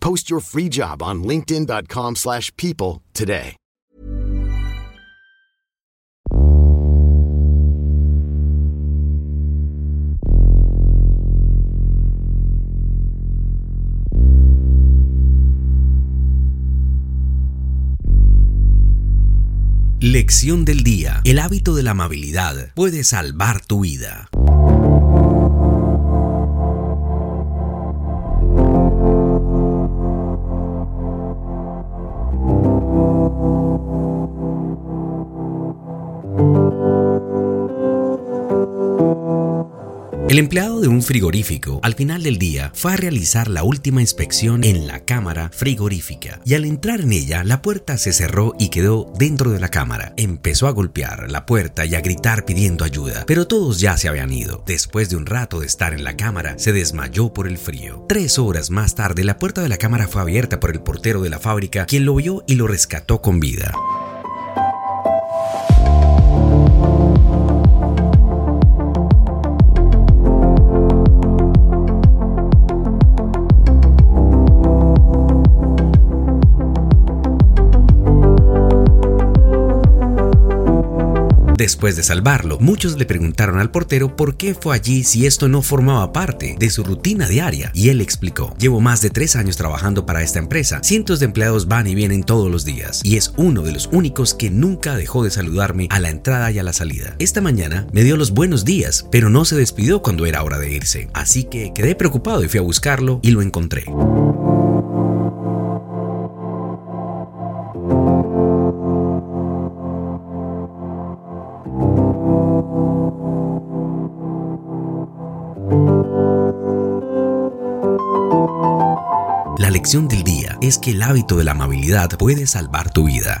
Post your free job on linkedin.com/people slash people today. Lección del día. El hábito de la amabilidad puede salvar tu vida. El empleado de un frigorífico al final del día fue a realizar la última inspección en la cámara frigorífica y al entrar en ella la puerta se cerró y quedó dentro de la cámara. Empezó a golpear la puerta y a gritar pidiendo ayuda, pero todos ya se habían ido. Después de un rato de estar en la cámara se desmayó por el frío. Tres horas más tarde la puerta de la cámara fue abierta por el portero de la fábrica quien lo vio y lo rescató con vida. Después de salvarlo, muchos le preguntaron al portero por qué fue allí si esto no formaba parte de su rutina diaria, y él explicó, llevo más de tres años trabajando para esta empresa, cientos de empleados van y vienen todos los días, y es uno de los únicos que nunca dejó de saludarme a la entrada y a la salida. Esta mañana me dio los buenos días, pero no se despidió cuando era hora de irse, así que quedé preocupado y fui a buscarlo y lo encontré. La lección del día es que el hábito de la amabilidad puede salvar tu vida.